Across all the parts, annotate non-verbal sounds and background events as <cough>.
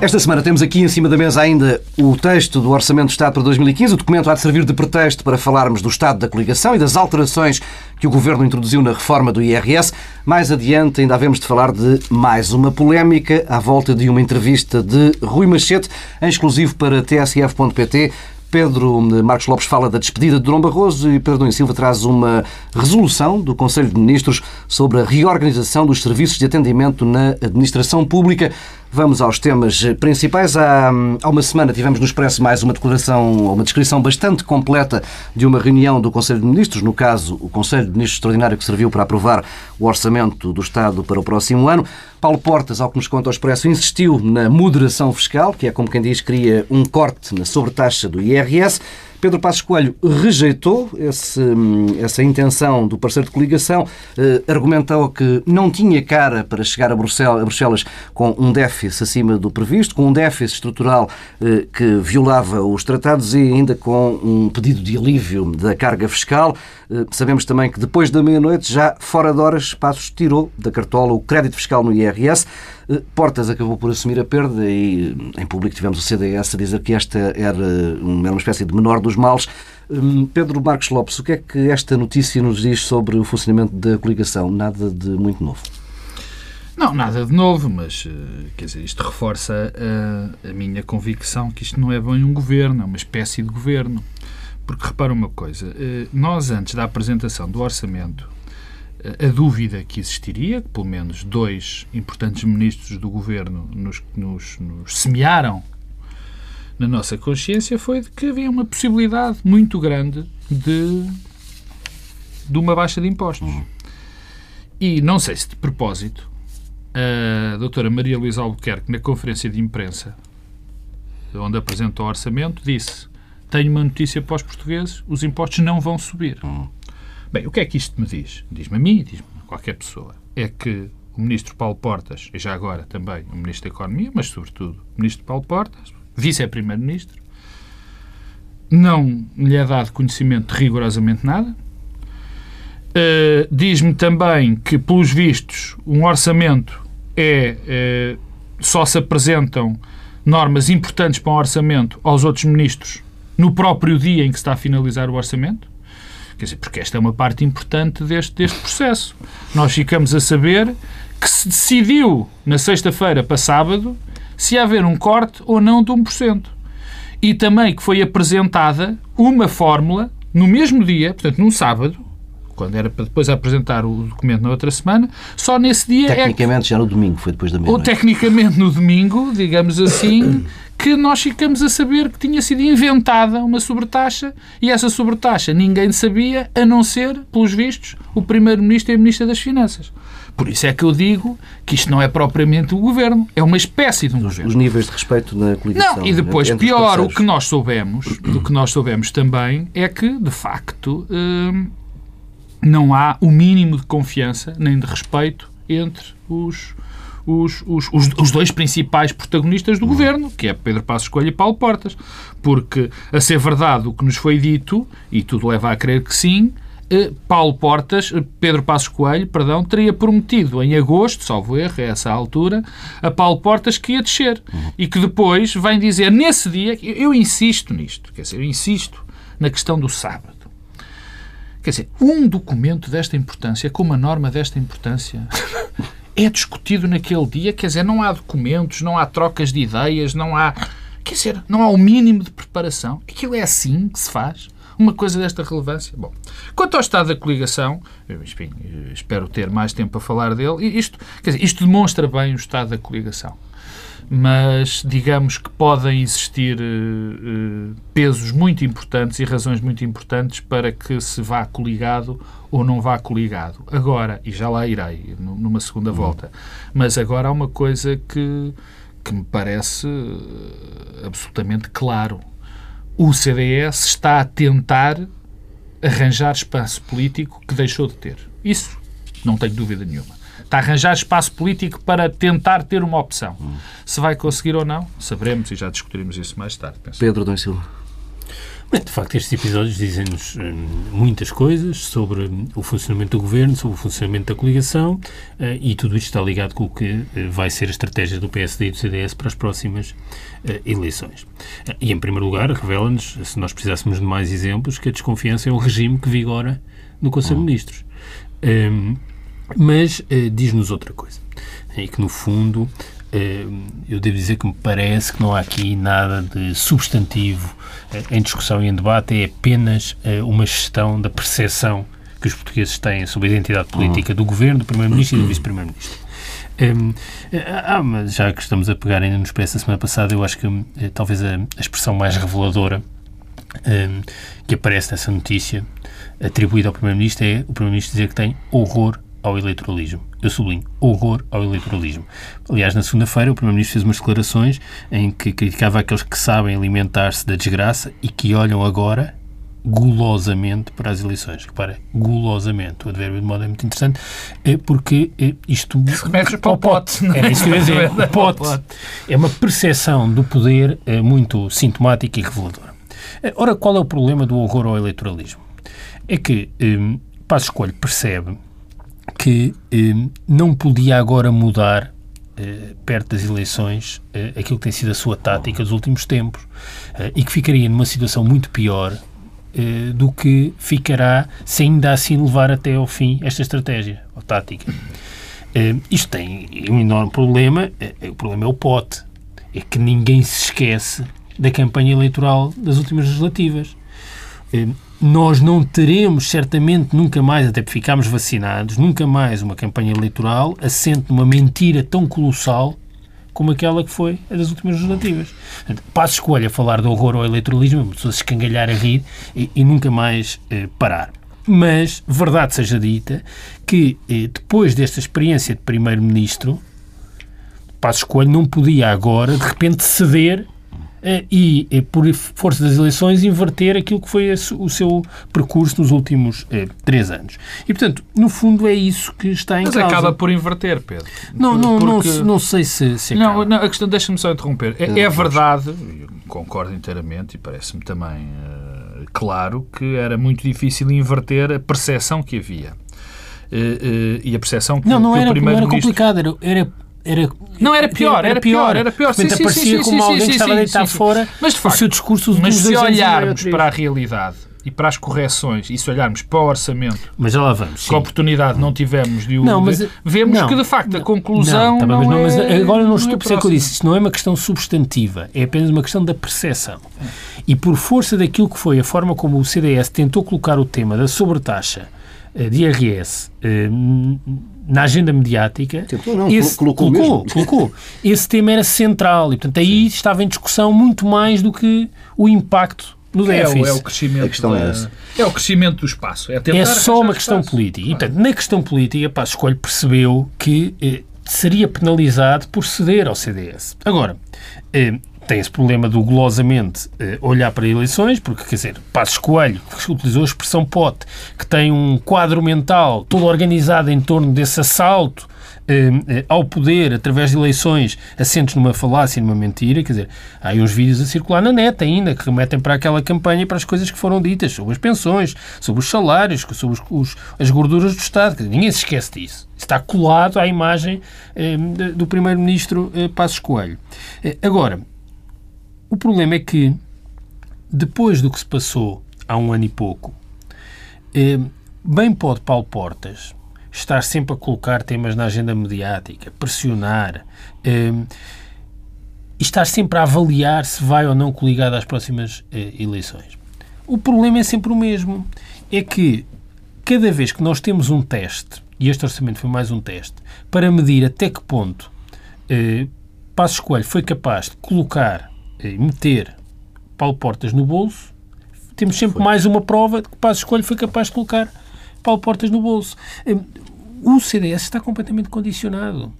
Esta semana temos aqui em cima da mesa ainda o texto do Orçamento do Estado para 2015. O documento há de servir de pretexto para falarmos do estado da coligação e das alterações que o Governo introduziu na reforma do IRS. Mais adiante ainda havemos de falar de mais uma polémica à volta de uma entrevista de Rui Machete, em exclusivo para tsf.pt. Pedro Marcos Lopes fala da despedida de Durão Barroso e Pedro Domingos Silva traz uma resolução do Conselho de Ministros sobre a reorganização dos serviços de atendimento na administração pública. Vamos aos temas principais. Há, há uma semana tivemos no Expresso mais uma declaração, uma descrição bastante completa de uma reunião do Conselho de Ministros, no caso, o Conselho de Ministros Extraordinário que serviu para aprovar o orçamento do Estado para o próximo ano. Paulo Portas, ao que nos conta o Expresso, insistiu na moderação fiscal, que é como quem diz, cria um corte na sobretaxa do IRS. Pedro Passos Coelho rejeitou esse, essa intenção do parceiro de coligação, eh, argumentou que não tinha cara para chegar a Bruxelas, a Bruxelas, com um déficit acima do previsto, com um déficit estrutural eh, que violava os tratados e ainda com um pedido de alívio da carga fiscal. Eh, sabemos também que depois da meia-noite, já fora de horas, Passos tirou da cartola o crédito fiscal no IRS. Eh, Portas acabou por assumir a perda e em público tivemos o CDS a dizer que esta era uma espécie de menor dos males. Hum, Pedro Marcos Lopes, o que é que esta notícia nos diz sobre o funcionamento da coligação? Nada de muito novo. Não, nada de novo, mas eh, quer dizer, isto reforça a, a minha convicção que isto não é bem um governo, é uma espécie de governo. Porque repara uma coisa, eh, nós antes da apresentação do orçamento a dúvida que existiria, que pelo menos dois importantes ministros do governo nos, nos, nos semearam na nossa consciência, foi de que havia uma possibilidade muito grande de, de uma baixa de impostos. Uhum. E não sei se de propósito, a doutora Maria Luísa Albuquerque, na conferência de imprensa, onde apresentou o orçamento, disse: Tenho uma notícia para os portugueses, os impostos não vão subir. Uhum. Bem, o que é que isto me diz? Diz-me a mim, diz-me a qualquer pessoa. É que o ministro Paulo Portas, e já agora também o ministro da Economia, mas sobretudo o ministro Paulo Portas, vice-primeiro-ministro, não lhe é dado conhecimento de rigorosamente nada. Uh, Diz-me também que, pelos vistos, um orçamento é. Uh, só se apresentam normas importantes para um orçamento aos outros ministros no próprio dia em que se está a finalizar o orçamento. Quer dizer, porque esta é uma parte importante deste, deste processo. Nós ficamos a saber que se decidiu na sexta-feira para sábado se haver um corte ou não de 1%. E também que foi apresentada uma fórmula no mesmo dia, portanto, num sábado, quando era para depois apresentar o documento na outra semana, só nesse dia. Tecnicamente é já no domingo, foi depois da meia-noite. Ou tecnicamente no domingo, digamos assim, <coughs> que nós ficamos a saber que tinha sido inventada uma sobretaxa e essa sobretaxa ninguém sabia, a não ser, pelos vistos, o Primeiro-Ministro e a Ministra das Finanças. Por isso é que eu digo que isto não é propriamente o governo, é uma espécie de um os, governo. Os níveis de respeito na coligação. Não, e depois, pior, o que nós soubemos, o que nós soubemos também é que, de facto, hum, não há o mínimo de confiança nem de respeito entre os os, os, os, dois principais protagonistas do uhum. governo, que é Pedro Passos Coelho e Paulo Portas. Porque, a ser verdade o que nos foi dito, e tudo leva a crer que sim, eh, Paulo Portas, eh, Pedro Passos Coelho, perdão, teria prometido em agosto, salvo erro, a essa altura, a Paulo Portas que ia descer. Uhum. E que depois vem dizer, nesse dia, eu insisto nisto, quer dizer, eu insisto na questão do sábado. Quer dizer, um documento desta importância, com uma norma desta importância, <laughs> é discutido naquele dia, quer dizer, não há documentos, não há trocas de ideias, não há. Quer dizer, não há o mínimo de preparação. Aquilo é assim que se faz. Uma coisa desta relevância. Bom, quanto ao estado da coligação, enfim, espero ter mais tempo para falar dele. Isto, dizer, isto demonstra bem o estado da coligação mas digamos que podem existir uh, pesos muito importantes e razões muito importantes para que se vá coligado ou não vá coligado. Agora, e já lá irei, numa segunda volta, mas agora há uma coisa que, que me parece eh, absolutamente claro. O CDS está a tentar arranjar espaço político que deixou de ter. Isso não tenho dúvida nenhuma. Está a arranjar espaço político para tentar ter uma opção. Se vai conseguir ou não, saberemos e já discutiremos isso mais tarde. Penso. Pedro Dom Silva. De facto, estes episódios dizem-nos hum, muitas coisas sobre hum, o funcionamento do governo, sobre o funcionamento da coligação eh, e tudo isto está ligado com o que eh, vai ser a estratégia do PSD e do CDS para as próximas eh, eleições. E, em primeiro lugar, revela-nos, se nós precisássemos de mais exemplos, que a desconfiança é o regime que vigora no Conselho de Ministros. Hum, mas diz-nos outra coisa, e que, no fundo, eu devo dizer que me parece que não há aqui nada de substantivo em discussão e em debate, é apenas eh, uma gestão da percepção que os portugueses têm sobre a identidade política do governo, do primeiro-ministro e do vice-primeiro-ministro. Um, ah, mas já que estamos a pegar ainda no Expresso da semana passada, eu acho que eh, talvez a, expressão mais reveladora um, que aparece nessa notícia atribuída ao Primeiro-Ministro é o Primeiro-Ministro dizer que tem horror ao eleitoralismo. Eu sublinho, horror ao eleitoralismo. Aliás, na segunda-feira, o Primeiro-Ministro fez umas declarações em que criticava aqueles que sabem alimentar-se da desgraça e que olham agora gulosamente para as eleições. Repara, gulosamente. O advérbio de modo é muito interessante, é porque é, isto... Remetes para o pote. É isso que eu ia dizer. O pote é uma percepção do poder é, muito sintomática e reveladora. Ora, qual é o problema do horror ao eleitoralismo? É que um, Passo Escolho percebe que eh, não podia agora mudar, eh, perto das eleições, eh, aquilo que tem sido a sua tática dos últimos tempos eh, e que ficaria numa situação muito pior eh, do que ficará se ainda assim levar até ao fim esta estratégia ou tática. Eh, isto tem um enorme problema, o problema é o pote, é que ninguém se esquece da campanha eleitoral das últimas legislativas nós não teremos certamente nunca mais, até porque ficámos vacinados, nunca mais uma campanha eleitoral assente numa mentira tão colossal como aquela que foi a das últimas legislativas. Passo escolha falar do horror ao eleitoralismo, uma pessoa se escangalhar a rir e, e nunca mais eh, parar. Mas, verdade seja dita, que eh, depois desta experiência de Primeiro-Ministro, Passo Escolha não podia agora, de repente, ceder e, por força das eleições, inverter aquilo que foi o seu percurso nos últimos eh, três anos. E, portanto, no fundo é isso que está em Mas causa. Mas acaba por inverter, Pedro. Não, não, Porque... não, não sei se, se não, não, a questão, deixa-me só interromper. É, é verdade, concordo inteiramente e parece-me também uh, claro que era muito difícil inverter a percepção que havia. Uh, uh, e a percepção que, não, não que era, o primeiro não era complicado, era, era era, não, era pior, era, era pior, era pior. Sim, sim, aparecia sim, como alguém que estava a deitar fora mas, de facto, o seu discurso Mas se olharmos para a realidade e para as correções, e se olharmos para o orçamento, mas já lá vamos, que oportunidade não tivemos de o não, mas, vemos não, que de facto a conclusão não, tá não, mas, não, mas é, agora não estou a perceber que eu disse, isto não é uma questão substantiva, é apenas uma questão da percepção. E por força daquilo que foi a forma como o CDS tentou colocar o tema da sobretaxa eh, de IRS eh, na agenda mediática, Tentou, não, esse, colocou, colocou, colocou, Esse tema era central e, portanto, aí Sim. estava em discussão muito mais do que o impacto no déficit. É, é o crescimento. A questão da, é, essa. é o crescimento do espaço. É, é só uma questão espaço. política. E, portanto, na questão política, Passo Escolho percebeu que eh, seria penalizado por ceder ao CDS. Agora, eh, tem esse problema do glosamente eh, olhar para eleições, porque, quer dizer, Passos Coelho, que utilizou a expressão pote, que tem um quadro mental todo organizado em torno desse assalto eh, eh, ao poder através de eleições assentes numa falácia e numa mentira, quer dizer, há aí uns vídeos a circular na net ainda que remetem para aquela campanha e para as coisas que foram ditas sobre as pensões, sobre os salários, sobre os, os, as gorduras do Estado. Dizer, ninguém se esquece disso. Está colado à imagem eh, do primeiro-ministro eh, Passos Coelho. Eh, agora, o problema é que, depois do que se passou há um ano e pouco, eh, bem pode Paulo Portas estar sempre a colocar temas na agenda mediática, pressionar eh, e estar sempre a avaliar se vai ou não coligado às próximas eh, eleições. O problema é sempre o mesmo. É que cada vez que nós temos um teste, e este orçamento foi mais um teste, para medir até que ponto eh, Passos Coelho foi capaz de colocar meter Paulo Portas no bolso, temos sempre foi. mais uma prova de que Passos Escolho foi capaz de colocar Paulo Portas no bolso. O CDS está completamente condicionado.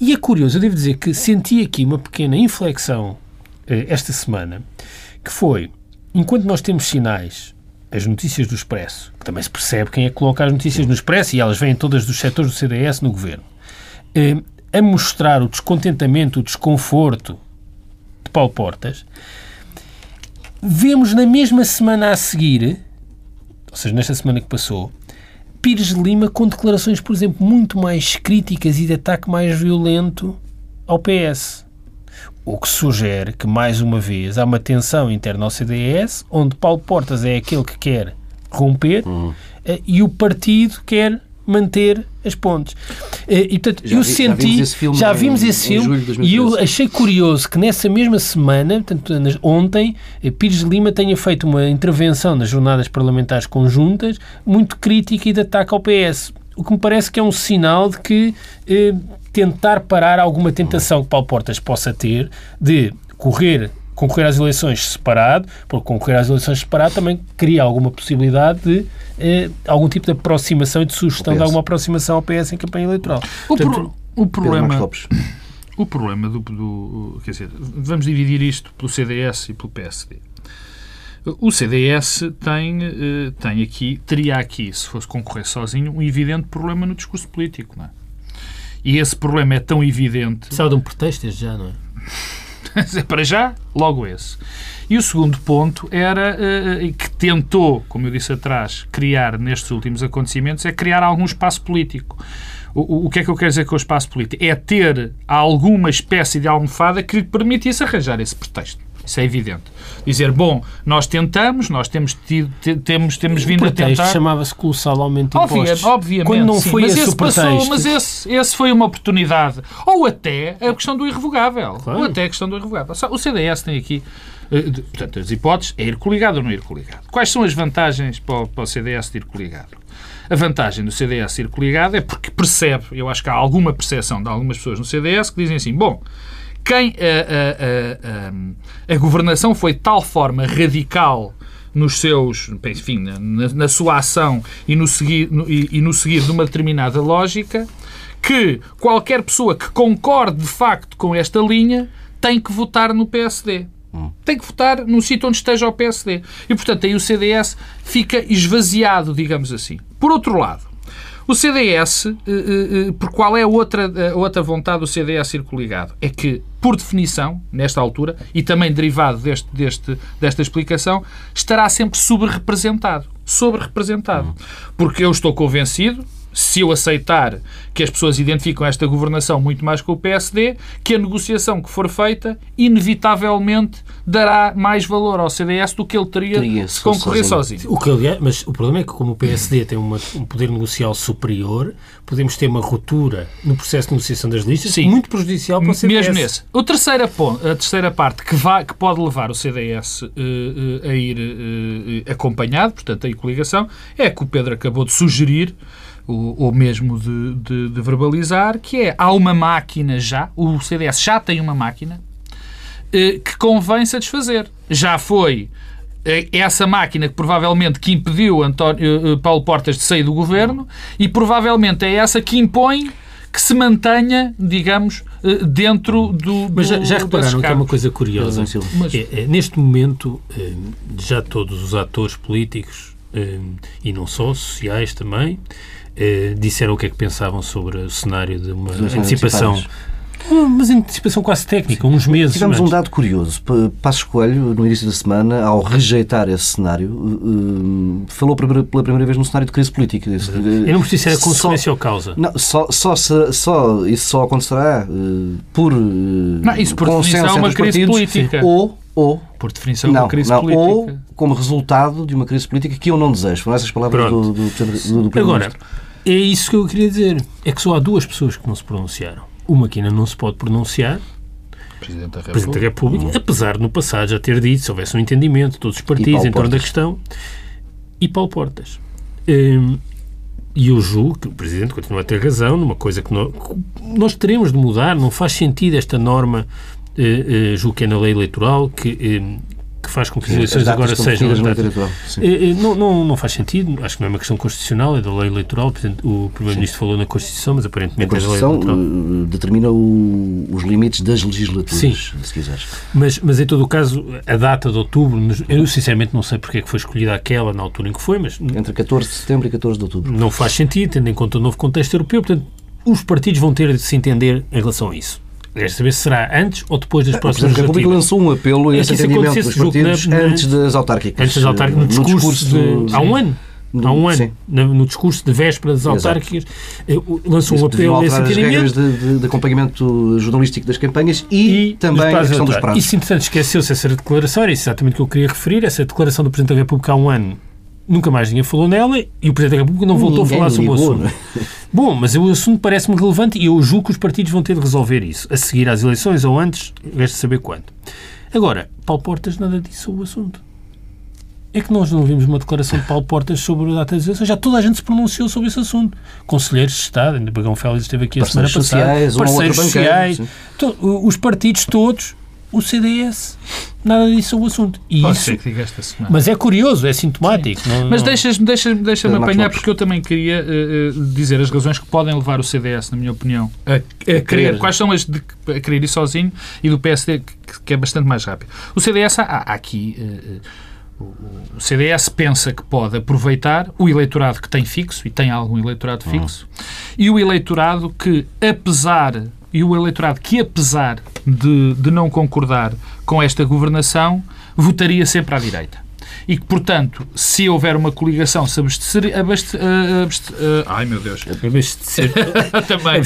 E é curioso, eu devo dizer que senti aqui uma pequena inflexão eh, esta semana, que foi, enquanto nós temos sinais, as notícias do Expresso, que também se percebe quem é que coloca as notícias no Expresso, e elas vêm todas dos setores do CDS no governo, eh, a mostrar o descontentamento, o desconforto, de Paulo Portas, vemos na mesma semana a seguir, ou seja, nesta semana que passou, Pires de Lima com declarações, por exemplo, muito mais críticas e de ataque mais violento ao PS. O que sugere que, mais uma vez, há uma tensão interna ao CDS, onde Paulo Portas é aquele que quer romper uhum. e o partido quer manter as pontes. Eh, e, portanto, já, eu vi, senti, já vimos esse filme, já vimos em, esse filme e eu achei curioso que nessa mesma semana, portanto, ontem, eh, Pires de Lima tenha feito uma intervenção nas jornadas parlamentares conjuntas muito crítica e de ataque ao PS. O que me parece que é um sinal de que eh, tentar parar alguma tentação que Paulo Portas possa ter de correr concorrer às eleições separado, porque concorrer às eleições separado também cria alguma possibilidade de eh, algum tipo de aproximação e de sugestão de alguma aproximação ao PS em campanha eleitoral. O, Portanto, pro, o problema... O problema do, do, Quer dizer, vamos dividir isto pelo CDS e pelo PSD. O CDS tem, eh, tem aqui, teria aqui, se fosse concorrer sozinho, um evidente problema no discurso político. Não é? E esse problema é tão evidente. Precisava de um pretexto já, não é? <laughs> Para já, logo esse. E o segundo ponto era uh, que tentou, como eu disse atrás, criar nestes últimos acontecimentos, é criar algum espaço político. O, o que é que eu quero dizer com o espaço político? É ter alguma espécie de almofada que lhe permitisse arranjar esse pretexto. Isso é evidente. Dizer, bom, nós tentamos, nós temos, tido, temos, temos vindo a tentar... chamava-se colossalmente impostos. obviamente, Quando não sim, foi mas esse, passou, Mas esse, esse foi uma oportunidade. Ou até a questão do irrevogável. Claro. Ou até a questão do irrevogável. O CDS tem aqui eh, portanto, as hipóteses é ir coligado ou não ir coligado. Quais são as vantagens para o, para o CDS de ir coligado? A vantagem do CDS ir coligado é porque percebe, eu acho que há alguma percepção de algumas pessoas no CDS que dizem assim, bom, quem a, a, a, a governação foi de tal forma radical nos seus, enfim, na, na sua ação e no, seguir, no, e, e no seguir de uma determinada lógica, que qualquer pessoa que concorde de facto com esta linha tem que votar no PSD. Hum. Tem que votar no sítio onde esteja o PSD. E, portanto, aí o CDS fica esvaziado, digamos assim. Por outro lado, o CDS, eh, eh, eh, por qual é a outra, a outra vontade do CDS ir coligado? É que, por definição, nesta altura, e também derivado deste, deste, desta explicação, estará sempre sobre-representado. Sobre-representado. Uhum. Porque eu estou convencido, se eu aceitar que as pessoas identificam esta governação muito mais com o PSD, que a negociação que for feita, inevitavelmente dará mais valor ao CDS do que ele teria, teria se concorrer sozinho. sozinho. O que, aliás, mas o problema é que, como o PSD tem uma, um poder negocial superior, podemos ter uma ruptura no processo de negociação das listas Sim. muito prejudicial para o CDS. Mesmo nesse. A terceira, a terceira parte que, vai, que pode levar o CDS uh, uh, a ir uh, acompanhado, portanto, a coligação, é que o Pedro acabou de sugerir ou, mesmo de, de, de, verbalizar, que é, há uma máquina já, o CDS já tem uma máquina eh, que convém satisfazer. Já foi eh, essa máquina que provavelmente que impediu António, eh, Paulo Portas de sair do governo e provavelmente é essa que impõe que se mantenha, digamos, dentro do. Mas já, já repararam que é uma coisa curiosa? Mas... É, é, neste momento, já todos os atores políticos, e não só, sociais também, eh, disseram o que é que pensavam sobre o cenário de uma antecipação. Mas antecipação quase técnica, uns meses. Tivemos antes. um dado curioso. Passos Coelho, no início da semana, ao rejeitar esse cenário, uh, falou pela primeira vez num cenário de crise política. Eu não preciso se era consequência só, ou causa. Não, só, só, só, isso só acontecerá por, não, isso por consenso é uma crise partidos, política. Ou, ou por definição, não, uma crise não, política. Ou como resultado de uma crise política que eu não desejo. Foram essas palavras do, do, do, do Agora, é isso que eu queria dizer. É que só há duas pessoas que não se pronunciaram. Uma que ainda não se pode pronunciar, Presidente da República, Presidente da República apesar de no passado já ter dito, se houvesse um entendimento, todos os partidos em torno da questão, e Paulo Portas. Hum, e eu julgo que o Presidente continua a ter razão numa coisa que nós, nós teremos de mudar, não faz sentido esta norma, eh, eh, julgo que é na lei eleitoral, que, hum, que faz com que as eleições agora sejam. É, é, não, não, não faz sentido, acho que não é uma questão constitucional, é da lei eleitoral, portanto, o Primeiro-Ministro falou na Constituição, mas aparentemente a Constituição é da lei eleitoral. Eh, determina o, os limites das legislaturas, Sim. se quiseres. Mas, mas, em todo o caso, a data de outubro, eu sinceramente não sei porque é que foi escolhida aquela na altura em que foi, mas... Entre 14 de setembro e 14 de outubro. Não faz sentido, tendo em conta o novo contexto europeu, portanto, os partidos vão ter de se entender em relação a isso. Quer saber se será antes ou depois das O próximas Presidente da República lançou um apelo a esse entendimento dos partidos na- na- antes das autárquicas. Antes das autárquicas, no No discurso, de, há um ano. Há um ano, Sim. no, discurso de véspera das autárquicas, eh, lançou um apelo a esse alterar as regras entendimento. de, de- de acompanhamento jornalístico das campanhas e, também dos a questão dos prazos. Isso, entretanto, esqueceu-se essa declaração, era exatamente o que eu queria referir. Essa declaração do Presidente da República há um ano, nunca mais ninguém falou nela e o Presidente da República não voltou Ninguém a falar sobre o assunto. não é? <laughs> Bom, mas o assunto parece-me relevante e eu julgo que os partidos vão ter de resolver isso, a seguir às eleições ou antes, resta saber quando. Agora, Paulo Portas nada disse sobre o assunto. É que nós não vimos uma declaração de Paulo Portas sobre a data das eleições. Já toda a gente se pronunciou sobre esse assunto. Conselheiros de Estado, ainda Bagão Félix esteve aqui a semana passada. sociais, um parceiros banqueiro, sociais, to- os partidos todos, o CDS, nada disse sobre o assunto. E Pode isso, ser que diga esta semana. mas é curioso, é sintomático. Não- Mas deixas-me deixa deixa apanhar, Lopes. porque eu também queria eh, dizer as razões que podem levar o CDS, na minha opinião, a, a querer. Quais são as de a querer ir sozinho e do PSD, que, que é bastante mais rápido. O CDS, há, há aqui. eh, o- o CDS pensa que pode aproveitar o eleitorado que tem fixo, e tem algum eleitorado fixo, e o eleitorado que, apesar, e o eleitorado que, apesar de, de não concordar com esta governação, votaria sempre à direita. E que, portanto, se houver uma coligação, se abastecer, abaste, ah, abaste- ah, ai meu Deus, ser- <laughs> também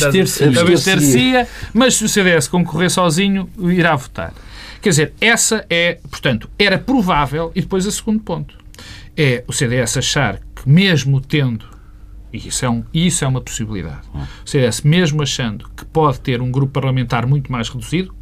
abster-se-ia, mas se o CDS concorrer sozinho, irá votar. Quer dizer, essa é, portanto, era provável, e depois o segundo ponto, é o CDS achar que mesmo tendo, e isso é, um, isso é uma possibilidade, o CDS mesmo achando que pode ter um grupo parlamentar muito mais reduzido,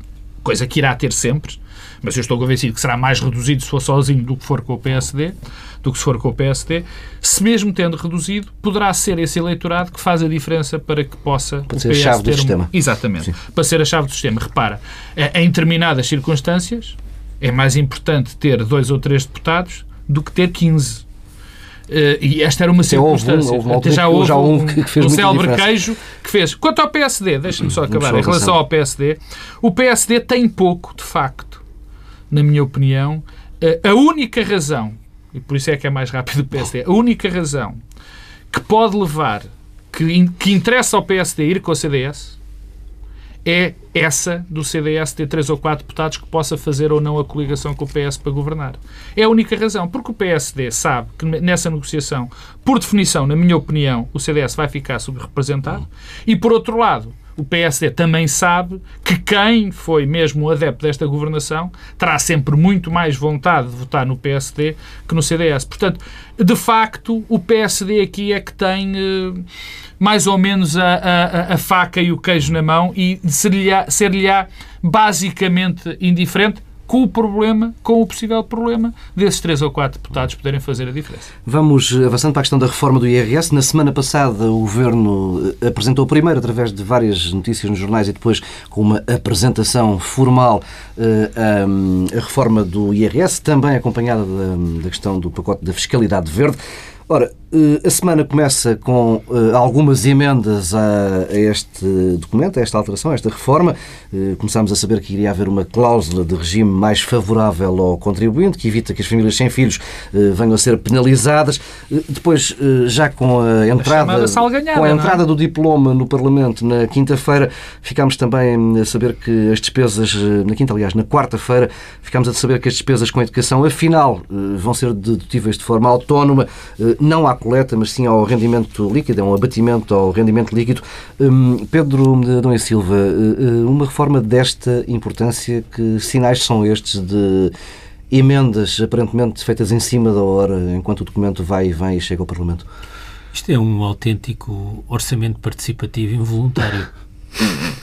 coisa que irá ter sempre, mas eu estou convencido que será mais reduzido se for sozinho do que for com o PSD, do que se for com o PSD, se mesmo tendo reduzido, poderá ser esse eleitorado que faz a diferença para que possa o ser a PS chave do um- sistema. Exatamente. Para ser a chave do sistema. Repara, eh, em determinadas circunstâncias é mais importante ter dois ou três deputados do que ter 15. Eh, e esta era uma Até houve um- circunstância. houve altura já houve já houve um, que fez um célebre queijo que fez. Quanto ao PSD, deixa-me só acabar. Em relação ao PSD, o PSD tem pouco, de facto, na minha opinião. Eh, A única razão, e por isso é que é mais rápido o PSD, a única razão que pode levar, que, que interessa ao PSD ir com o CDS, é essa do CDS ter três ou quatro deputados que possa fazer ou não a coligação com o PS para governar. É a única razão, porque o PSD sabe que nessa negociação, por definição, na minha opinião, o CDS vai ficar subrepresentado e, por outro lado, o PSD também sabe que quem foi mesmo adepto desta governação terá sempre muito mais vontade de votar no PSD que no CDS. Portanto, de facto, o PSD aqui é que tem eh, mais ou menos a, a- a faca e o queijo na mão e ser-lhe-á ser-lhe-á basicamente indiferente com o problema, com o possível problema desses três ou quatro deputados poderem fazer a diferença. Vamos avançando para a questão da reforma do IRS. Na semana passada, o Governo eh, apresentou primeiro, através de várias notícias nos jornais e depois com uma apresentação formal, eh, a, reforma do IRS, também acompanhada da, questão do pacote da fiscalidade verde. Ora, eh, a semana começa com eh, algumas emendas a, a este documento, a esta alteração, a esta reforma. Eh, Começámos a saber que iria haver uma cláusula de regime mais favorável ao contribuinte, que evita que as famílias sem filhos eh, venham a ser penalizadas. Eh, Depois, eh, já com a entrada, salganhada, com a é? entrada do diploma no Parlamento na quinta-feira, ficámos também a saber que as despesas, eh, na quinta, aliás, na quarta-feira, ficámos a saber que as despesas com a educação, afinal, eh, vão ser dedutíveis de forma autónoma, eh, não à coleta, mas sim ao rendimento líquido, é um abatimento ao rendimento líquido. Hum, Pedro Dom e Silva, eh, eh, uma reforma desta importância, que sinais são estes de emendas aparentemente feitas em cima da hora, enquanto o documento vai e vem e chega ao Parlamento? Isto é um autêntico orçamento participativo involuntário. <laughs>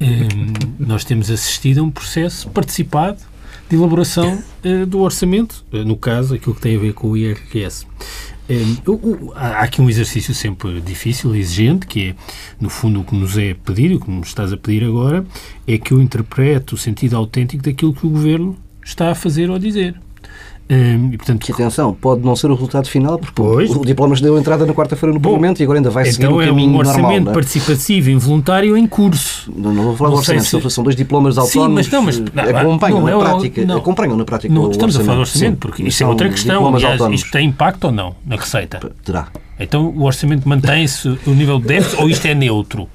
Hum, nós temos assistido a um processo participado de elaboração eh, do orçamento, no caso, aquilo que tem a ver com o IRS. Hum, há aqui um exercício sempre difícil, exigente, que é, no fundo, o que nos é pedido, o que nos estás a pedir agora, é que eu interprete o sentido autêntico daquilo que o Governo está a fazer ou a dizer. Hum, e, portanto, Que atenção, pode não ser o resultado final, porque Pois. o diploma deu entrada na quarta-feira no Bom, Parlamento e agora ainda vai seguir então o é caminho um orçamento normal. é? participativo involuntário em curso. Não, não vou falar Não do orçamento, se- são dois diplomas Sim, autónomos. mas não, mas- não, acompanham não na é prática. não. acompanham na prática Não estamos a falar de orçamento, Sim, porque isso é são outra questão. Aliás, autónomos. isto tem impacto ou não na receita? Terá. Então o orçamento mantém-se o nível de déficit ou isto é neutro?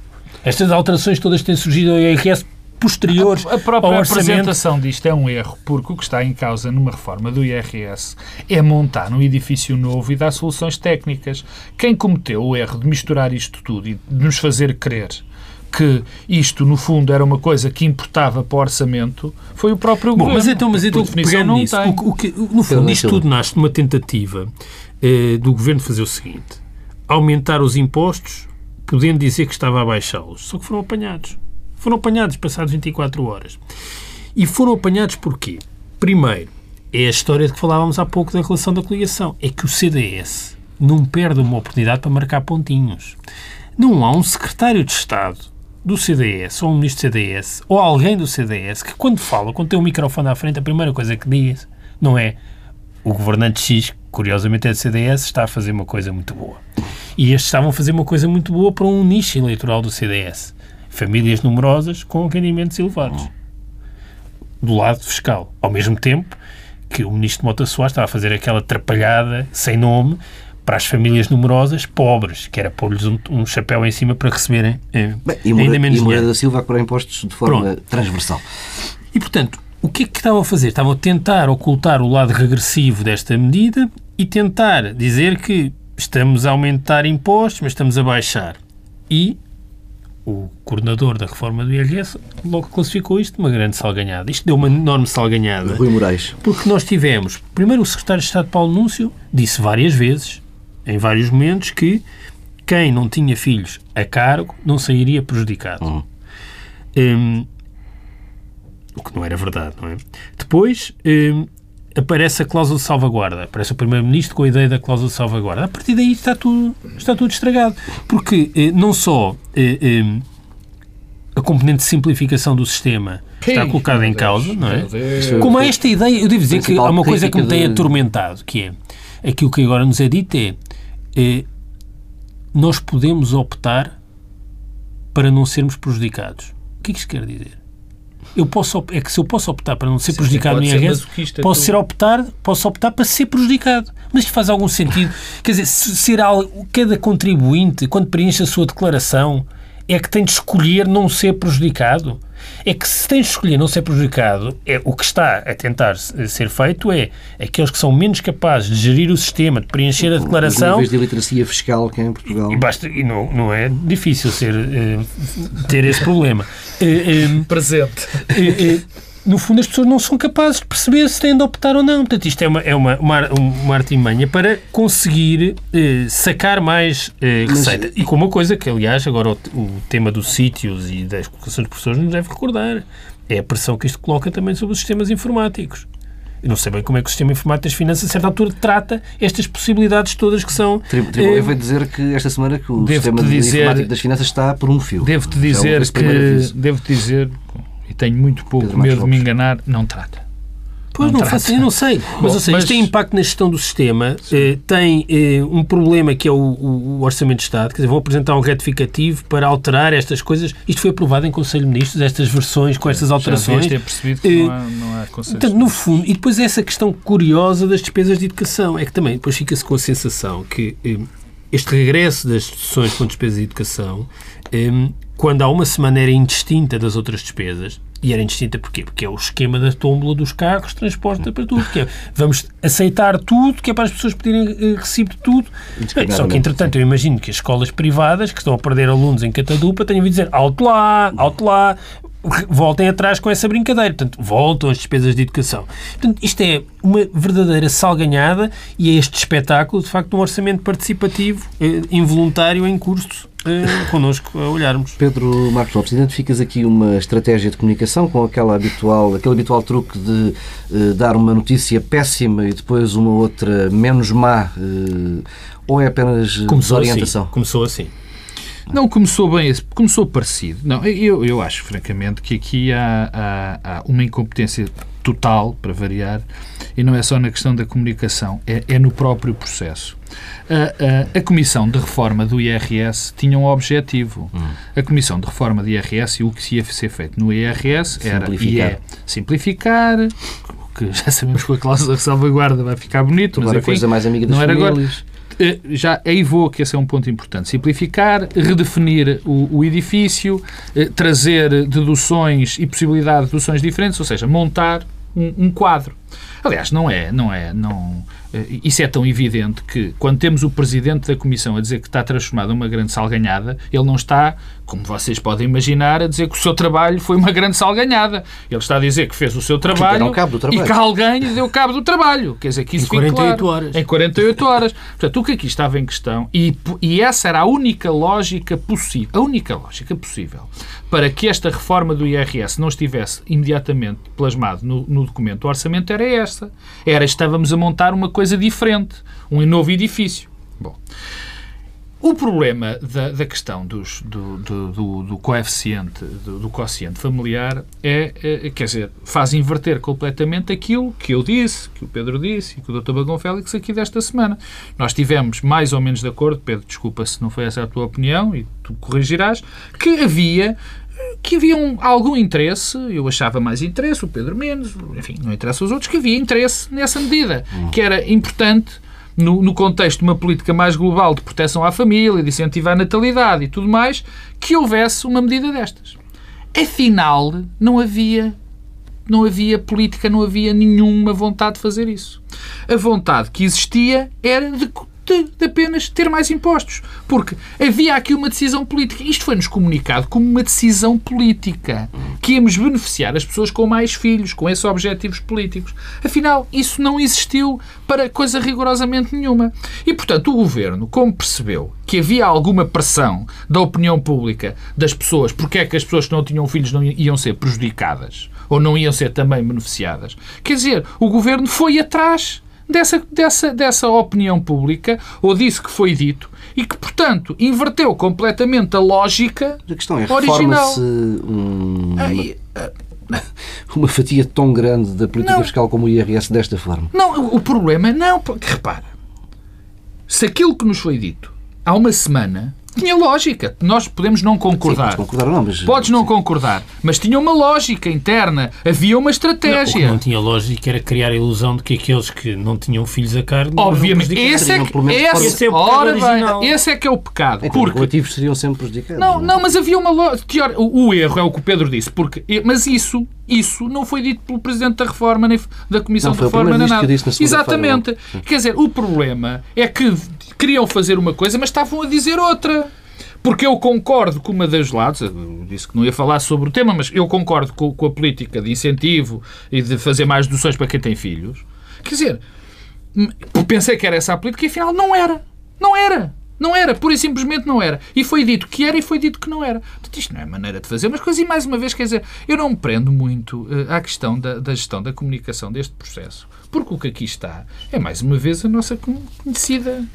Estas alterações todas têm surgido ao IRS posteriores a, a própria ao orçamento. apresentação disto é um erro, porque o que está em causa numa reforma do IRS é montar um edifício novo e dar soluções técnicas. Quem cometeu o erro de misturar isto tudo e de nos fazer crer que isto, no fundo, era uma coisa que importava para o orçamento, foi o próprio Bom, governo. mas então, mas então pegando não nisso, o, o que, no fundo, isto tudo nasce de uma tentativa eh, do governo fazer o seguinte: aumentar os impostos, podendo dizer que estava a baixá-los. Só que foram apanhados. Foram apanhados passados 24 horas. E foram apanhados porquê? Primeiro, é a história de que falávamos há pouco da relação da coligação. É que o CDS não perde uma oportunidade para marcar pontinhos. Não há um secretário de Estado do CDS, ou um ministro do CDS, ou alguém do CDS, que quando fala, quando tem o microfone à frente, a primeira coisa que diz não é o governante X, curiosamente é do CDS, está a fazer uma coisa muito boa. E estes estavam a fazer uma coisa muito boa para um nicho eleitoral do CDS. Famílias numerosas com rendimentos elevados. Do lado fiscal. Ao mesmo tempo que o ministro Mota Soares estava a fazer aquela atrapalhada sem nome para as famílias numerosas pobres, que era pôr-lhes um, um chapéu em cima para receberem eh, Bem, e ainda Moreira, menos e Moreira da Silva a cobrar impostos de forma transversal. E, portanto, o que é que estavam a fazer? Estavam a tentar ocultar o lado regressivo desta medida e tentar dizer que estamos a aumentar impostos, mas estamos a baixar. E o coordenador da reforma do IRS logo classificou isto de uma grande salganhada. Isto deu uma enorme salganhada. Rui Moraes. Porque nós tivemos, primeiro o secretário de Estado Paulo Núncio disse várias vezes, em vários momentos, que quem não tinha filhos a cargo não sairia prejudicado. Hum. Hum, o que não era verdade, não é? Depois hum, aparece a cláusula de salvaguarda. Aparece o Primeiro-Ministro com a ideia da cláusula de salvaguarda. A partir daí está tudo, está tudo estragado. Porque eh, não só eh, hum, a componente de simplificação do sistema está colocada em causa, não é? Como há esta ideia, eu devo dizer que há uma coisa que me tem atormentado, que é aquilo que agora nos é dito é, é nós podemos optar para não sermos prejudicados. O que é que isto quer dizer? Eu posso, é que se eu posso optar para não ser Sim, prejudicado no ser IRS, masoquista, posso tu. ser optar, posso optar para ser prejudicado. Mas isto faz algum sentido? <laughs> Quer dizer, se- ser algo, cada contribuinte, quando preenche a sua declaração, é que tem de escolher não ser prejudicado? É que se tem de escolher não ser prejudicado, é, o que está a tentar se- ser feito é aqueles que são menos capazes de gerir o sistema, de preencher a Os declaração, níveis de iliteracia fiscal que é em Portugal. e, basta, e não, não é difícil ser, eh, ter esse problema. Eh, eh, Presente. No fundo, as pessoas não são capazes de perceber se têm de optar ou não. Portanto, isto é uma, é uma, uma, uma artimanha para conseguir eh, sacar mais eh, Mas- receita. E com uma coisa que, aliás, agora o, o tema dos sítios e das colocações de professores nos deve recordar. É a pressão que isto coloca também sobre os sistemas informáticos. Eu não sei bem como é que o sistema informático das finanças, a certa altura, trata estas possibilidades todas que são... Tri- Tribunal eh, veio dizer que esta semana que o sistema dizer- informático das finanças está por um fio. Devo-te houve dizer primeiro que, devo-te dizer, e tenho muito pouco Pedro medo de me enganar, não trata. Pois Não não, faço, eu não sei. Mas, ou seja, mas- isto tem impacto na gestão do sistema, eh, tem eh, um problema que é o, o- Orçamento de Estado, quer dizer, vão apresentar um retificativo para alterar estas coisas. Isto foi aprovado em Conselho de Ministros, estas versões com estas Já alterações. ter percebido que Eh, não há, não há consenso. Portanto, no fundo, e depois essa questão curiosa das despesas de educação, é que também depois fica-se com a sensação que eh, este regresso das deduções com despesas de educação, eh, quando há uma semana era indistinta das outras despesas, e era indistinta porquê? Porque é o esquema da tómbola dos carros, transporta para tudo. Que é, vamos aceitar tudo, que é para as pessoas pedirem eh, recibo de tudo. Indiscriminadamente, Só que, entretanto, eu imagino que as escolas privadas, que estão a perder alunos em catadupa, tenham vindo dizer alto lá, alto lá, voltem atrás com essa brincadeira. Portanto, voltam as despesas de educação. Portanto, isto é uma verdadeira salganhada e é este espetáculo, de facto, um orçamento participativo, eh, involuntário, em curso, connosco a olharmos. Pedro Marcos Lopes, identificas aqui uma estratégia de comunicação com aquela habitual, aquele habitual truque de eh, dar uma notícia péssima e depois uma outra menos má, eh, ou é apenas eh, Começou desorientação? assim. Começou assim. Não começou bem, começou parecido. Não, eu, eu acho, francamente, que aqui há, há- há uma incompetência total, para variar, e não é só na questão da comunicação, é, é no próprio processo. A, a- a Comissão de Reforma do IRS tinha um objetivo. Hum. A Comissão de Reforma do IRS e o que se ia ser feito no IRS era e Simplificar. é simplificar, o que já sabemos que a cláusula de salvaguarda vai ficar bonito, mas Tornar a enfim, coisa mais amiga das não era agora. famílias. Já aí vou, que esse é um ponto importante. Simplificar, redefinir o, o edifício, eh, trazer deduções e possibilidade de deduções diferentes, ou seja, montar um, um quadro. Aliás, não é, não é, não eh, isso é tão evidente que, quando temos o Presidente da Comissão a dizer que está transformado numa grande salganhada, ele não está, como vocês podem imaginar, a dizer que o seu trabalho foi uma grande salganhada. Ele está a dizer que fez o seu trabalho, trabalho. e que alguém lhe deu cabo do trabalho. Quer dizer, que isso em 48 claro. horas. Em 48 horas. Portanto, o que aqui estava em questão, e, e essa era a única lógica possível, a única lógica possível, para que esta reforma do IRS não estivesse imediatamente plasmado no, no documento do orçamento, era esta. Era, estávamos a montar uma coisa diferente, um novo edifício. Bom, o problema da, da questão dos, do, do, do, do, coeficiente do, do quociente familiar é, é, quer dizer, faz inverter completamente aquilo que eu disse, que o Pedro disse e que o Dr. Bagão Félix aqui desta semana. Nós tivemos mais ou menos de acordo, Pedro, desculpa se não foi essa a tua opinião e tu corrigirás, que havia que havia um, algum interesse, eu achava mais interesse, o Pedro menos, enfim, não interessa os outros, que havia interesse nessa medida, que era importante no, no, contexto de uma política mais global de proteção à família, de incentivar a natalidade e tudo mais, que houvesse uma medida destas. Afinal, não havia não havia política, não havia nenhuma vontade de fazer isso. A vontade que existia era de de, de, apenas ter mais impostos. Porque havia aqui uma decisão política. Isto foi-nos comunicado como uma decisão política. Que íamos beneficiar as pessoas com mais filhos, com esses objetivos políticos. Afinal, isso não existiu para coisa rigorosamente nenhuma. E, portanto, o governo, como percebeu que havia alguma pressão da opinião pública das pessoas, porque é que as pessoas que não tinham filhos não iam ser prejudicadas ou não iam ser também beneficiadas, quer dizer, o governo foi atrás dessa, dessa, dessa opinião pública, ou disso que foi dito, e que, portanto, inverteu completamente a lógica a questão é, original. Um, uma, <laughs> uma fatia tão grande da política não, fiscal como o IRS desta forma? Não, o problema é não, porque repara, se aquilo que nos foi dito há uma semana tinha lógica. Nós podemos não concordar. Sim, concordar não, mas... Podes não concordar, mas tinha uma lógica interna. Havia uma estratégia. Não, o que não tinha lógica era criar a ilusão de que aqueles que não tinham filhos a carne... Obviamente. Esse é, que, esse, esse é o ora bem, esse é que é o pecado. Então, porque... Os relativos seriam sempre prejudicados. Não, não, não, mas havia uma lógica... O, o erro é o que o Pedro disse. Porque, mas isso isso não foi dito pelo Presidente da Reforma, nem da Comissão não, de Reforma, nem nada. Exatamente. Quer dizer, o problema é que queriam fazer uma coisa, mas estavam a dizer outra. Porque eu concordo com uma das lados, eu disse que não ia falar sobre o tema, mas eu concordo com, com a política de incentivo e de fazer mais deduções para quem tem filhos. Quer dizer, pensei que era essa a política e afinal não era. Não era. Não era, pura e simplesmente não era. E foi dito que era e foi dito que não era. Portanto, isto não é maneira de fazer umas coisas. E mais uma vez, quer dizer, eu não me prendo muito uh, à questão da, da, gestão da comunicação deste processo. Porque o que aqui está é, mais uma vez, a nossa conhecida,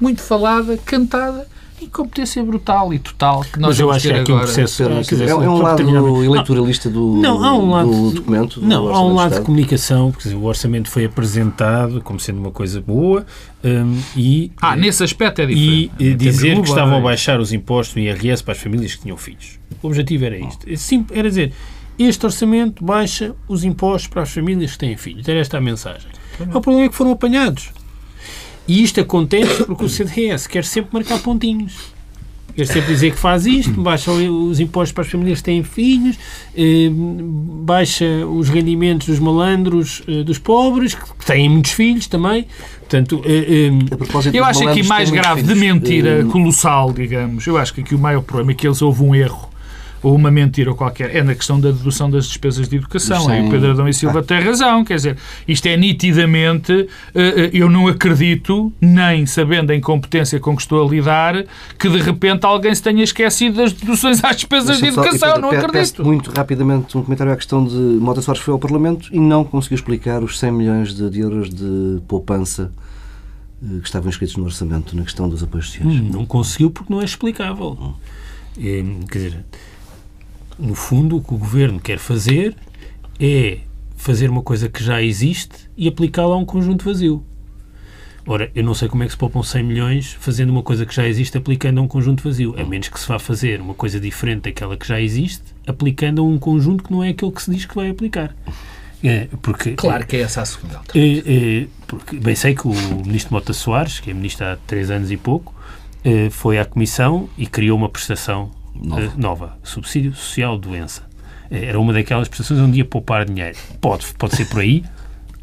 muito falada, cantada incompetência brutal e total que nós Mas eu acho que é aqui agora. um processo... é, é um lado eleitoralista do, não, há um lado, do documento. Do não, há um lado de comunicação, porque o orçamento foi apresentado como sendo uma coisa boa um, e... Ah, nesse aspecto é diferente. E dizer que estavam a baixar os impostos no IRS para as famílias que tinham filhos. O objetivo era isto. É era dizer, este orçamento baixa os impostos para as famílias que têm filhos. Era esta a mensagem. O problema é que foram apanhados. E isto acontece porque o CDS quer sempre marcar pontinhos. Quer sempre dizer que faz isto, baixa os impostos para as famílias que têm filhos, eh, baixa os rendimentos dos malandros, eh, dos pobres, que têm muitos filhos também. Portanto, eh, eu acho que mais grave de mentira colossal, digamos, eu acho que aqui o maior problema é que eles houve um erro ou uma mentira qualquer, é na questão da dedução das despesas de educação. Aí o Pedro Adão e Silva ah. tem razão, quer dizer, isto é nitidamente, eh, eh, eu não acredito, nem sabendo a incompetência com que estou a lidar, que de repente alguém se tenha esquecido das deduções às despesas de educação, só, não acredito. Muito rapidamente um comentário à questão de Mota Soares foi ao Parlamento e não conseguiu explicar os 100 milhões de, de euros de poupança eh, que estavam inscritos no orçamento na questão dos apoios sociais. Hum, não conseguiu porque não é explicável. Hum. É, quer dizer, no fundo, o que o governo quer fazer é fazer uma coisa que já existe e aplicá-la a um conjunto vazio. Ora, eu não sei como é que se poupam 100 milhões fazendo uma coisa que já existe aplicando a um conjunto vazio, a menos que se vá fazer uma coisa diferente daquela que já existe, aplicando a um conjunto que não é aquele que se diz que vai aplicar. É, porque, claro que é essa a segunda. É, é, porque bem sei que o ministro Mota Soares, que é ministro há três anos e pouco, é, foi à Comissão e criou uma prestação nova, é, nova Subsídio Social Doença. É, era uma daquelas prestações onde ia poupar dinheiro. Pode, pode ser por aí,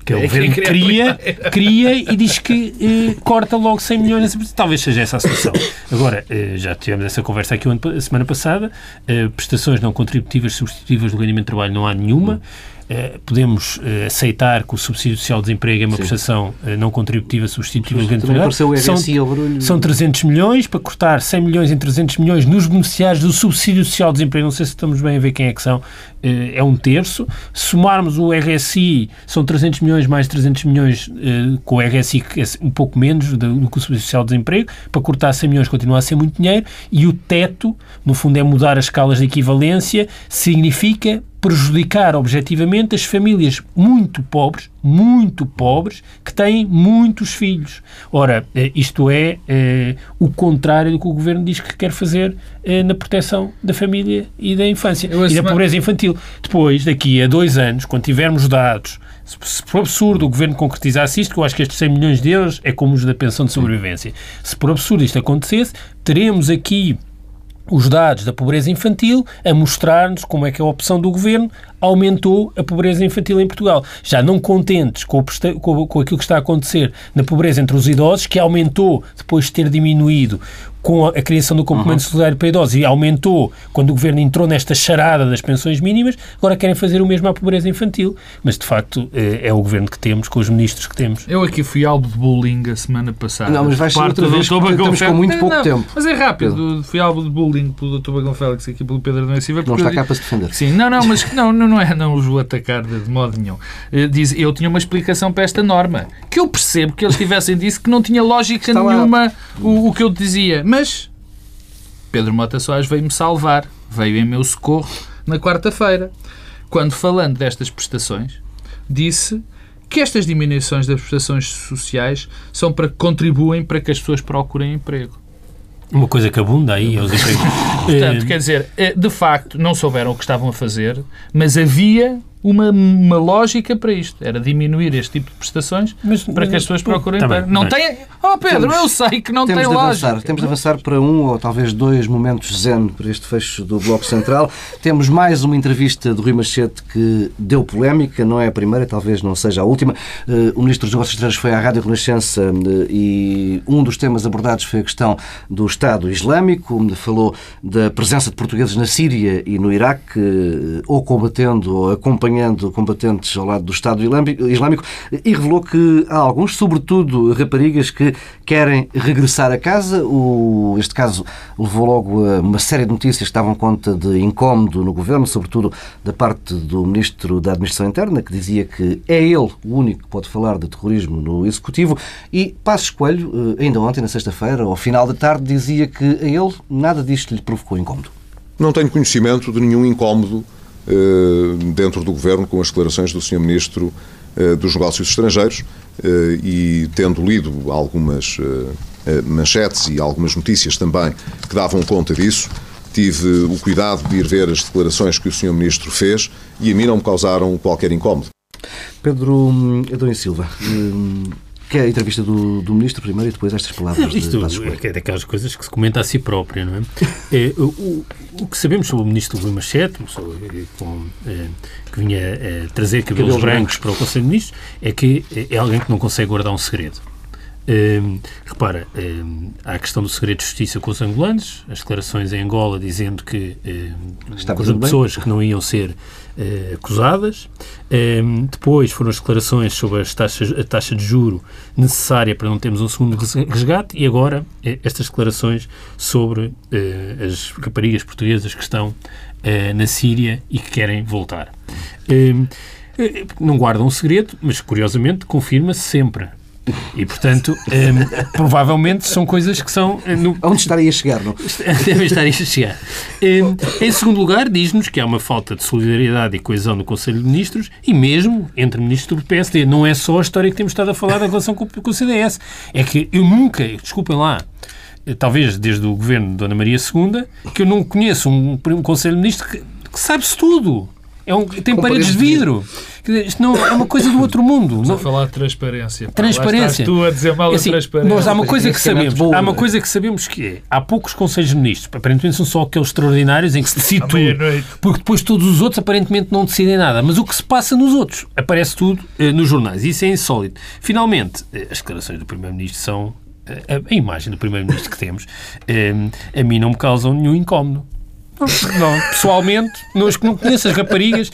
que <laughs> é o governo cria, cria e diz que eh, corta logo 100 milhões. Talvez seja essa a solução. Agora, eh, já tivemos essa conversa aqui a semana passada. Eh, prestações não contributivas substitutivas do rendimento de trabalho não há nenhuma. Eh, podemos uh, aceitar que o subsídio social de desemprego é uma Sim. prestação uh, não contributiva substitutiva de trabalho. São, são 300 milhões para cortar 100 milhões em 300 milhões nos beneficiários do subsídio social de desemprego. Não sei se estamos bem a ver quem é que são. é um terço. Somarmos o RSI, são 300 milhões mais 300 milhões com o RSI, que é um pouco menos do, do que o subsídio social de desemprego. Para cortar 100 milhões continua a ser muito dinheiro. E o teto, no fundo, é mudar as escalas de equivalência, significa prejudicar objetivamente as famílias muito pobres, muito pobres, que têm muitos filhos. Ora, eh, isto é, é o contrário do que o Governo diz que quer fazer é, na proteção da família e da infância e da pobreza infantil. Depois, daqui a dois anos, quando tivermos dados, se por absurdo o Governo concretizasse isto, que eu acho que estes 100 milhões de euros é como os da pensão de sobrevivência, se por absurdo isto acontecesse, teremos aqui os dados da pobreza infantil a mostrar-nos como é que a opção do governo aumentou a pobreza infantil em Portugal. Já não contentes com, com aquilo que está a acontecer na pobreza entre os idosos, que aumentou depois de ter diminuído com a criação do complemento uhum. solidário para idosos e aumentou quando o governo entrou nesta charada das pensões mínimas, agora querem fazer o mesmo à pobreza infantil. Mas, de facto, é, é o governo que temos, com os ministros que temos. Eu aqui fui alvo de bullying a semana passada. Não, mas vai ser outra vez, estamos com muito pouco não, tempo. Mas é rápido. Pedro. Fui alvo de bullying pelo Dr. Bagão Félix aqui pelo Pedro Adão Silva. Não está cá para se defender. Sim, não, não, mas não, não, é, não os vou atacar de, de modo nenhum. Eh, diz, eu tinha uma explicação para esta norma, que eu percebo que eles tivessem dito que não tinha lógica está nenhuma o, o que eu dizia, mas Pedro Mota Soares veio-me salvar, veio em meu socorro na quarta-feira, quando, falando destas prestações, disse que estas diminuições das prestações sociais são para que contribuem para que as pessoas procurem emprego. Uma coisa que abunda aí aos empregos. Portanto, quer dizer, eh, de facto, não souberam o que estavam a fazer, mas havia uma, uma lógica para isto. Era diminuir este tipo de prestações mas, para que as pessoas procurem tá. Não tem. Oh, Pedro, temos, eu sei que não tem lógica. Avançar, temos de avançar para um ou talvez dois momentos zen para este fecho do Bloco Central. <laughs> Temos mais uma entrevista do Rui Machete que deu polémica, não é a primeira, talvez não seja a última. Eh, o Ministro dos Negócios Estrangeiros foi à Rádio Renascença eh, e um dos temas abordados foi a questão do Estado Islâmico. Falou da presença de portugueses na Síria e no Iraque, eh, ou combatendo ou acompanhando acompanhando combatentes ao lado do Estado Islâmico e revelou que há alguns, sobretudo raparigas, que querem regressar a casa. O, este caso levou logo a uma série de notícias que estavam conta de incómodo no governo, sobretudo da parte do Ministro da Administração Interna, que dizia que é ele o único que pode falar de terrorismo no Executivo. E Passos Coelho, eh, ainda ontem, na sexta-feira, ao final da tarde, dizia que a ele nada disto lhe provocou incómodo. Não tenho conhecimento de nenhum incómodo dentro do governo com as declarações do Sr. Ministro eh, dos Negócios Estrangeiros eh, e tendo lido algumas manchetes e algumas notícias também que davam conta disso, tive o cuidado de ir ver as declarações que o Sr. Ministro fez e a mim não me causaram qualquer incómodo. Pedro Adão Silva, que é a entrevista do, do Ministro primeiro e depois estas palavras Isto de é daquelas coisas que se comenta a si própria, não é? <laughs> é o, o, que sabemos sobre o Ministro Rui Machete, com, é, que vinha é, trazer cabelos, cabelos brancos, brancos para o Conselho de Ministros, é que é alguém que não consegue guardar um segredo. Um, repara, um, há a questão do segredo de justiça com os angolanos, as declarações em Angola dizendo que um, pessoas que não iam ser uh, acusadas. Um, depois foram as declarações sobre as taxas, a taxa de juro necessária para não termos um segundo resgate e agora uh, estas declarações sobre uh, as raparigas portuguesas que estão na Síria e que querem voltar. não guardam um segredo, mas curiosamente confirma-se sempre e, portanto, um, ehm, provavelmente são coisas que são... Eh, no... Onde estaria a chegar, não? Devem estar a chegar. Um, ehm, em segundo lugar, diz-nos que há uma falta de solidariedade e coesão no Conselho de Ministros e mesmo entre ministros do PSD. Não é só a história que temos estado a falar da relação com, com o CDS. É que eu nunca, desculpem lá, eh, talvez desde o governo de Dona Maria II, que eu não conheço um, um Conselho de Ministros que, que sabe-se tudo. É um, tem paredes de vidro. Dizer, isto não é uma coisa do outro mundo. Estamos Não- a falar de transparência. pá. Transparência. Lá tu a dizer mal É assim, transparência. Mas há uma coisa que sabemos, boa, há uma é? coisa que sabemos que é, há poucos conselhos de ministros, aparentemente são só aqueles extraordinários em que se <laughs> decide tudo, porque depois todos os outros aparentemente não decidem nada, mas o que se passa nos outros, aparece tudo eh, nos jornais, isso é insólito. Finalmente, eh, as declarações do Primeiro-Ministro são, eh, a, a imagem do Primeiro-Ministro que temos, eh, a mim não me causam nenhum incómodo. Não, pessoalmente, não, não conheço as raparigas.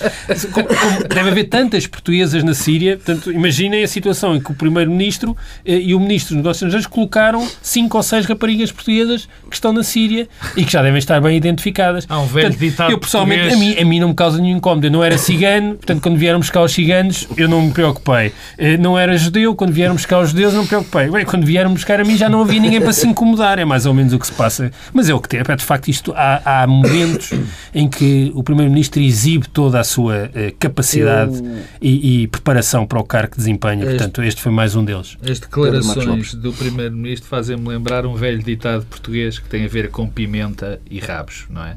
Como- como deve haver tantas portuguesas na Síria. Portanto, imaginem a situação em que o Primeiro-Ministro eh, e o Ministro dos Negócios Estrangeiros colocaram cinco ou seis raparigas portuguesas que estão na Síria e que já devem estar bem identificadas. Há um velho ditado Eu, pessoalmente, a mim, a mim não me causa nenhum incómodo. Eu não era cigano, portanto, quando vieram buscar os ciganos, eu não me preocupei. Eh, Não era judeu, quando vieram buscar os judeus, não me preocupei. Bem, quando vieram buscar a mim, já não havia ninguém para se incomodar. É mais ou menos o que se passa. Mas é o que tem. É, De facto, isto, há, há momentos em que o Primeiro-Ministro exibe toda a sua eh, capacidade e, e preparação para o cargo que desempenha. Este- Portanto, este foi mais um deles. As declarações do Primeiro-Ministro fazem-me lembrar um velho ditado português que tem a ver com pimenta e rabos, não é?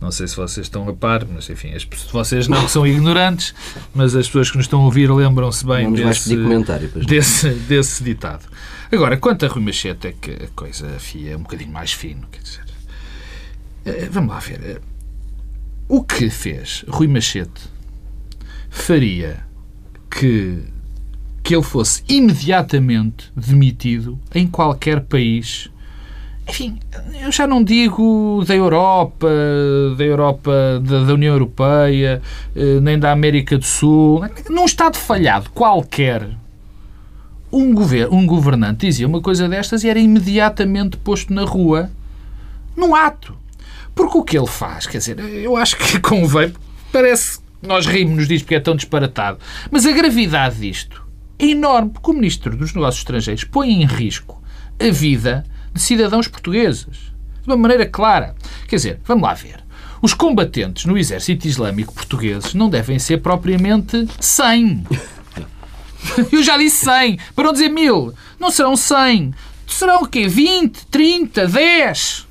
Não sei se vocês estão a par, mas enfim, as, pessoas- vocês não que são ignorantes, mas as pessoas que nos estão a ouvir lembram-se bem Vamos desse, comentário. Desse, desse ditado. Agora, quanto a Rui Machete, é que a coisa afia um bocadinho mais fino, quer dizer. Eh, Vamos lá ver. eh, O que fez Rui Machete faria que, que ele fosse imediatamente demitido em qualquer país. Enfim, eu já não digo da Europa, da Europa, da, da União Europeia, eh, nem da América do Sul, num Estado falhado qualquer. Um, gover um governante dizia uma coisa destas e era imediatamente posto na rua, num ato. Porque o que ele faz, quer dizer, eu acho que <laughs> convém, parece que nós rimos-nos disto porque é tão disparatado, mas a gravidade disto é enorme, porque o Ministro dos Negócios Estrangeiros põe em risco a vida de cidadãos portugueses. De uma maneira clara. Quer dizer, vamos lá ver. Os combatentes no exército islâmico portugueses não devem ser propriamente 100. <laughs> Eu já disse 100, para não dizer mil. Não serão 100. Serão o quê? 20, 30, 10?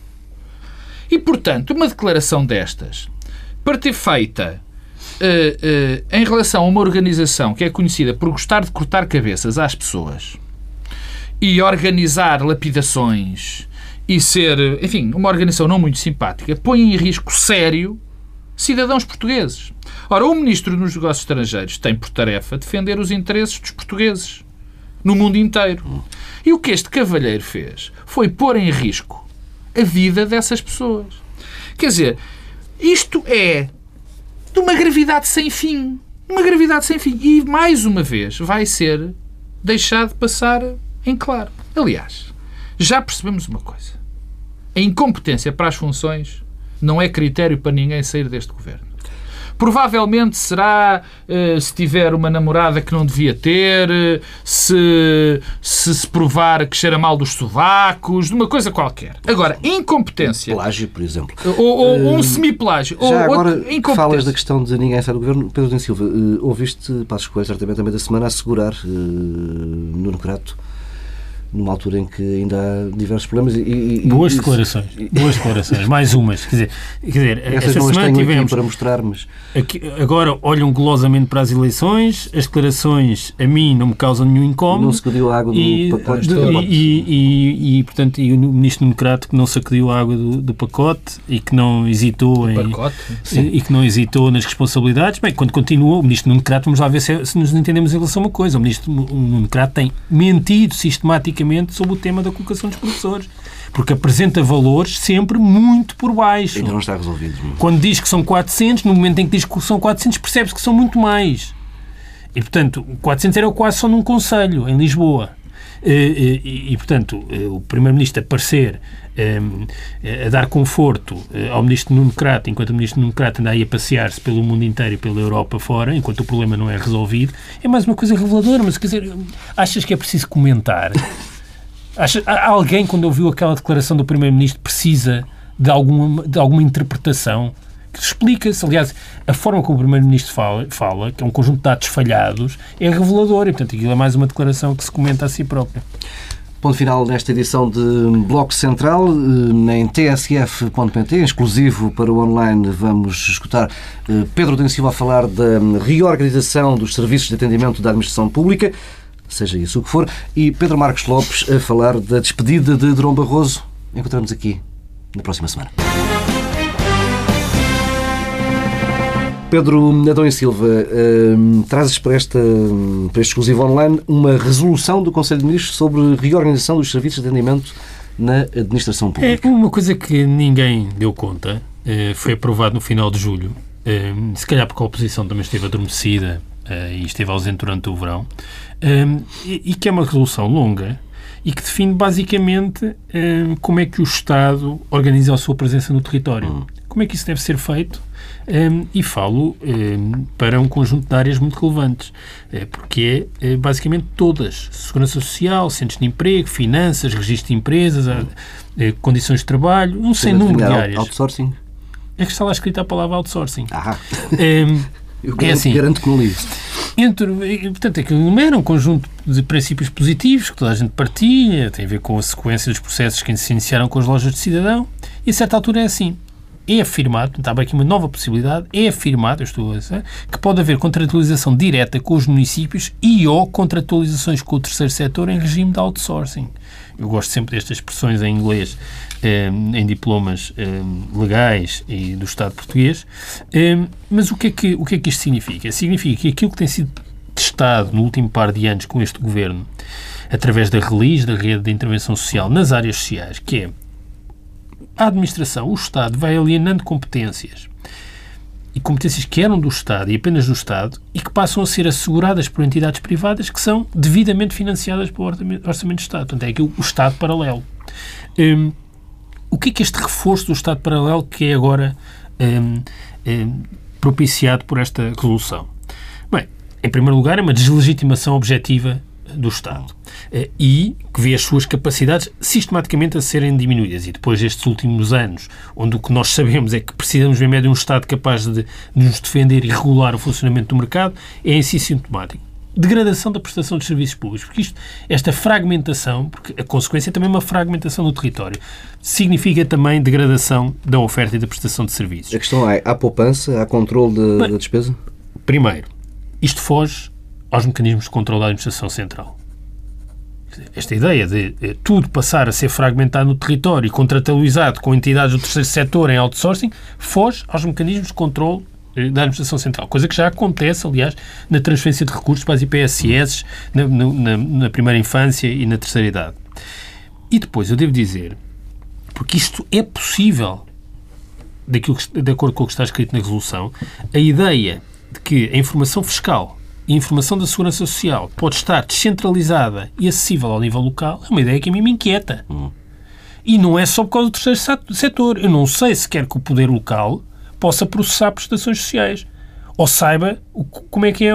E, portanto, uma declaração destas, para ter feita eh, eh, em relação a uma organização que é conhecida por gostar de cortar cabeças às pessoas e organizar lapidações e ser, enfim, uma organização não muito simpática, põe em risco sério cidadãos portugueses. Ora, o Ministro dos Negócios Estrangeiros tem por tarefa defender os interesses dos portugueses no mundo inteiro. E o que este cavalheiro fez foi pôr em risco a vida dessas pessoas. Quer dizer, isto é de uma gravidade sem fim. Uma gravidade sem fim. E, mais uma vez, vai ser deixado passar em claro. Aliás, já percebemos uma coisa. A incompetência para as funções não é critério para ninguém sair deste governo. Provavelmente será eh, se tiver uma namorada que não devia ter, eh, se, se se provar que cheira mal dos sovacos, de uma coisa qualquer. Agora, incompetência, Plágio, por exemplo. ou, ou um semiplágio, ou Já agora outra que incompetência. falas da questão de ninguém sai do governo, Pedro Silva, eh, ouviste Passos Coelho certamente também da semana assegurar eh, Nuno Crato numa altura em que ainda há diversos problemas e, e- Boas e- declarações. Boas declarações. Mais umas. Quer dizer, quer dizer <laughs> Essas esta semana tivemos para mostrar, mas Aqui- agora olham golosamente para as eleições, as declarações a mim não me causam nenhum incómodo. não se pediu a água do e, pacote. de- e, e, e, e, portanto, e o ministro democrata que não sacudiu a água do, do pacote e que não hesitou em Pacote. e, e que não hesitou nas responsabilidades. Bem, quando continua, o ministro Nuno Crato, vamos lá ver se, se nos entendemos em relação a uma coisa. O ministro Nuno Crato tem mentido sistematicamente sobre o tema da colocação dos professores, porque apresenta valores sempre muito por baixo. ainda não está resolvido. Quando diz que são 400, no momento em que diz que são 400, percebe-se que são muito mais. E, portanto, 400 era quase só num conselho, em Lisboa. E, e- e, portanto, eh, o Primeiro-Ministro aparecer eh, a dar conforto eh, ao Ministro Nuno Crato, enquanto o Ministro Nuno Crato anda aí a passear-se pelo mundo inteiro e pela Europa fora, enquanto o problema não é resolvido, é mais uma coisa reveladora. Mas, quer dizer, achas que é preciso comentar? <laughs> Acha, há- alguém, quando ouviu aquela declaração do Primeiro-Ministro, precisa de alguma, de alguma interpretação explica-se. Aliás, a forma como o Primeiro-Ministro fala, fala, que é um conjunto de dados falhados, é revelador e, portanto, aquilo é mais uma declaração que se comenta a si própria. Ponto final nesta edição de Bloco Central, eh, em tsf.pt, exclusivo para o online, vamos escutar eh, Pedro Silva a falar da reorganização dos serviços de atendimento da administração pública, seja isso o que for, e Pedro Marcos Lopes a falar da despedida de Durão Barroso. Encontramos aqui na próxima semana. Pedro Adão e Silva, uh, trazes para, esta, para este exclusivo online uma resolução do Conselho de Ministros sobre reorganização dos serviços de atendimento na administração pública. É uma coisa que ninguém deu conta, uh, foi aprovado no final de julho, uh, se calhar porque a oposição também esteve adormecida uh, e esteve ausente durante o verão, e, e que é uma resolução longa, e que define basicamente como é que o Estado organiza a sua presença no território. Hum. Como é que isso deve ser feito um, e falo um, para um conjunto de áreas muito relevantes, é, porque é, é, basicamente todas: segurança social, centros de emprego, finanças, registro de empresas, é, condições de trabalho, um sem número de áreas. Outsourcing? É que está lá escrita a palavra outsourcing. Ah. <laughs> Eu garanto, é assim, garanto que não li entre, portanto, aquilo enumera um conjunto de princípios positivos que toda a gente partilha, tem a ver com a sequência dos processos que se iniciaram com as lojas de cidadão, e a certa altura é assim é afirmado, está aqui uma nova possibilidade, é afirmado, eu estou a dizer, que pode haver contratualização direta com os municípios e ou contratualizações com o terceiro setor em regime de outsourcing. Eu gosto sempre destas expressões em inglês, eh, em diplomas eh, legais e do Estado português. Eh, mas o que, é que, o que é que isto significa? Significa que aquilo que tem sido testado no último par de anos com este governo, através da RELIS, da Rede de Intervenção Social, nas áreas sociais, que é a administração, o Estado, vai alienando competências e competências que eram do Estado e apenas do Estado e que passam a ser asseguradas por entidades privadas que são devidamente financiadas pelo Orçamento do Estado. Portanto, é aqui o Estado paralelo. Um, o que é que este reforço do Estado paralelo que é agora um, um, propiciado por esta resolução? Bem, em primeiro lugar, é uma deslegitimação objetiva do Estado eh, e que vê as suas capacidades sistematicamente a serem diminuídas. E depois destes últimos anos, onde o que nós sabemos é que precisamos mesmo é de um Estado capaz de, de nos defender e regular o funcionamento do mercado, é em si sintomático degradação da prestação de serviços públicos, porque isto, esta fragmentação, porque a consequência é também uma fragmentação do território, significa também degradação da oferta e da prestação de serviços. A questão é, há poupança, há controle de, Bem, da despesa? Primeiro, isto foge aos mecanismos de controle da administração central. Esta ideia de eh, tudo passar a ser fragmentado no território e contratualizado com entidades do terceiro setor em outsourcing foge aos mecanismos de controle eh, da administração central, coisa que já acontece, aliás, na transferência de recursos para as IPSS na, na, na primeira infância e na terceira idade. E depois, eu devo dizer, porque isto é possível, daquilo que, de acordo com o que está escrito na resolução, a ideia de que a informação fiscal e a informação da segurança social pode estar descentralizada e acessível ao nível local, é uma ideia que a mim me inquieta. Hum. E não é só por causa do terceiro setor. Eu não sei se quer que o poder local possa processar prestações sociais ou saiba como é que é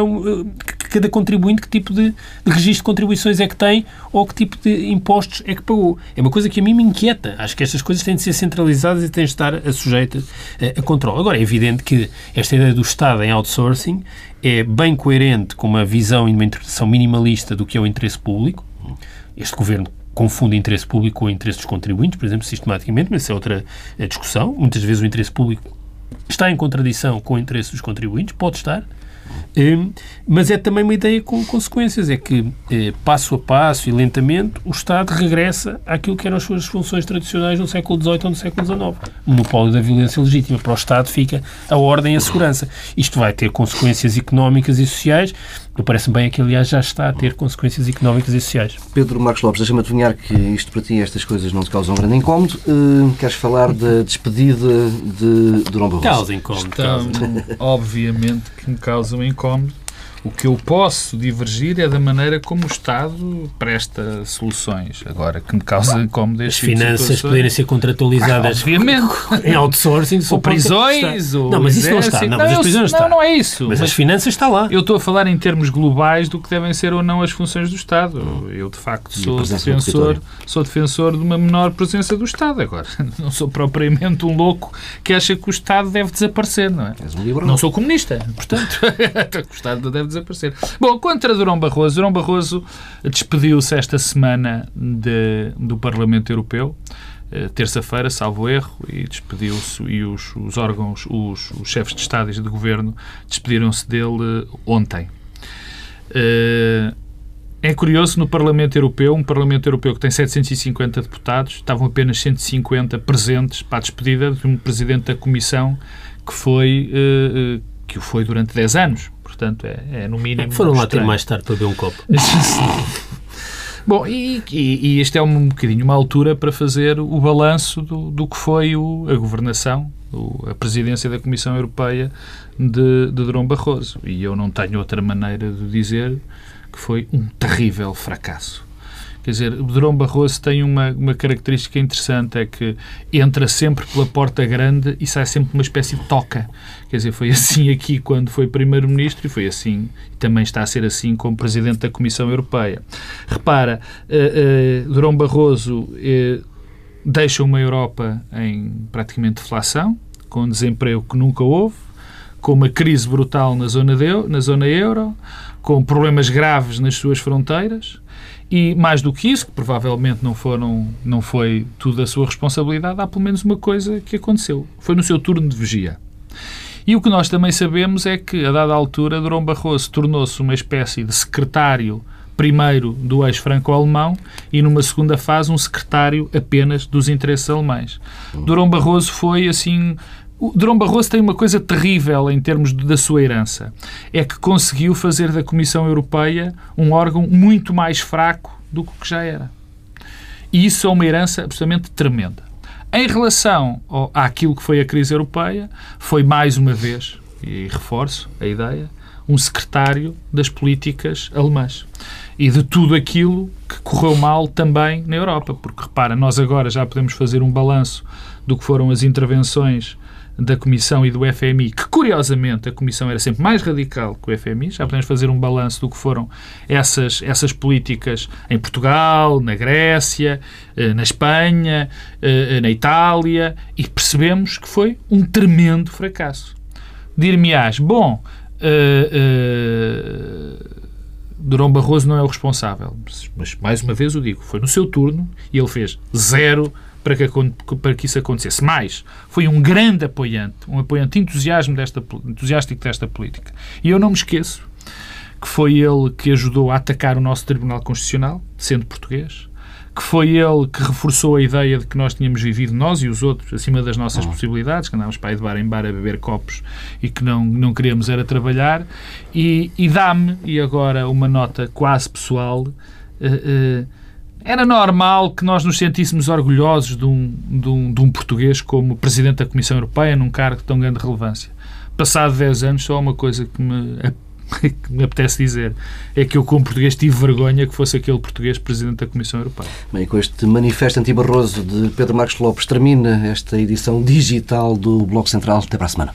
que cada contribuinte, que tipo de, de registro de contribuições é que tem ou que tipo de impostos é que pagou. É uma coisa que a mim me inquieta. Acho que estas coisas têm de ser centralizadas e têm de estar sujeitas a, a controle. Agora, é evidente que esta ideia do Estado em outsourcing é bem coerente com uma visão e uma interpretação minimalista do que é o interesse público. Este governo confunde interesse público com o interesse dos contribuintes, por exemplo, sistematicamente, mas isso é outra eh, discussão. Muitas vezes o interesse público está em contradição com o interesse dos contribuintes, pode estar, Hum, mas é também uma ideia com consequências. É que, eh, passo a passo e lentamente, o Estado regressa àquilo que eram as suas funções tradicionais no século XVIII ou no século XIX. O monopólio da violência legítima. Para o Estado fica a ordem e a segurança. Isto vai ter consequências económicas e sociais. Parece-me bem que, aliás, já está a ter consequências económicas e sociais. Pedro Marcos Lopes, deixa-me adivinhar que isto para ti, estas coisas não te causam grande incómodo. Uh, queres falar da despedida de Durão Barroso? Causa incómodo. Estão, obviamente que me causam incómodo o que eu posso divergir é da maneira como o Estado presta soluções. Agora, que me causa incómodo As tipo finanças poderem ser contratualizadas obviamente. <laughs> em outsourcing. ou prisões, ou Não, mas isso não está. Não, não, mas as prisões não, está. não é isso. Mas, mas, as finanças está lá. Eu estou a falar em termos globais do que devem ser ou não as funções do Estado. Eu, de facto, sou defensor, sou defensor de uma menor presença do Estado. Agora, <laughs> não sou propriamente um louco que acha que o Estado deve desaparecer, não é? Um não sou comunista, portanto, <laughs> o Estado deve desaparecer desaparecer. Bom, contra Durão Barroso, Durão Barroso despediu-se esta semana de, do Parlamento Europeu. Eh, terça-feira, salvo erro, e despediu-se, e os, os órgãos, os, os, chefes de Estado e de Governo despediram-se dele ontem. Uh, é curioso, no Parlamento Europeu, um Parlamento Europeu que tem 750 deputados, estavam apenas 150 presentes para a despedida de um Presidente da Comissão que foi, que o foi durante 10 anos. Portanto, é, é no mínimo. Foram lá ter mais tarde para beber um copo. <laughs> Bom, e, e, e este é um bocadinho uma altura para fazer o balanço do, do que foi o, a governação, o, a presidência da Comissão Europeia de, de Durão Barroso. E eu não tenho outra maneira de dizer que foi um terrível fracasso. Quer dizer, Durão Barroso tem uma, uma característica interessante, é que entra sempre pela porta grande e sai sempre uma espécie de toca. Quer dizer, foi assim aqui quando foi Primeiro-Ministro e foi assim, e também está a ser assim como Presidente da Comissão Europeia. Repara, uh, uh, Durão Barroso uh, deixa uma Europa em praticamente deflação, com desemprego que nunca houve, com uma crise brutal na zona, de, na zona euro, com problemas graves nas suas fronteiras, e mais do que isso, que provavelmente não, foram, não foi tudo a sua responsabilidade, há pelo menos uma coisa que aconteceu. Foi no seu turno de vigia. E o que nós também sabemos é que, a dada altura, Durão Barroso tornou-se uma espécie de secretário primeiro do ex-franco-alemão e, numa segunda fase, um secretário apenas dos interesses alemães. Durão Barroso foi, assim, o Durão Barroso tem uma coisa terrível em termos da sua herança. É que conseguiu fazer da Comissão Europeia um órgão muito mais fraco do que já era. E isso é uma herança absolutamente tremenda. Em relação ao, àquilo que foi a crise europeia, foi mais uma vez, e reforço a ideia, um secretário das políticas alemãs. E de tudo aquilo que correu mal também na Europa. Porque, repara, nós agora já podemos fazer um balanço do que foram as intervenções da Comissão e do FMI, que curiosamente a Comissão era sempre mais radical que o FMI, já podemos fazer um balanço do que foram essas, essas políticas em Portugal, na Grécia, eh, na Espanha, eh, na Itália, e percebemos que foi um tremendo fracasso. Dir-me-ás, bom, uh, uh, Durão Barroso não é o responsável, mas mais uma vez o digo, foi no seu turno e ele fez zero para que, para que isso acontecesse. Mais, foi um grande apoiante, um apoiante entusiasmo desta, entusiástico desta política. E eu não me esqueço que foi ele que ajudou a atacar o nosso Tribunal Constitucional, sendo português, que foi ele que reforçou a ideia de que nós tínhamos vivido, nós e os outros, acima das nossas oh. possibilidades, que andávamos para ir de bar em bar a beber copos e que não, não queríamos era trabalhar, e, e dá-me, e agora uma nota quase pessoal, uh, uh, era normal que nós nos sentíssemos orgulhosos de um, de um, de um português como Presidente da Comissão Europeia, num cargo de tão grande relevância. Passado 10 anos, só uma coisa que me, <laughs> que me apetece dizer é que eu, como português, tive vergonha que fosse aquele português Presidente da Comissão Europeia. Bem, com este manifesto anti-barroso de Pedro Marcos Lopes, termina esta edição digital do Bloco Central. Até para a semana.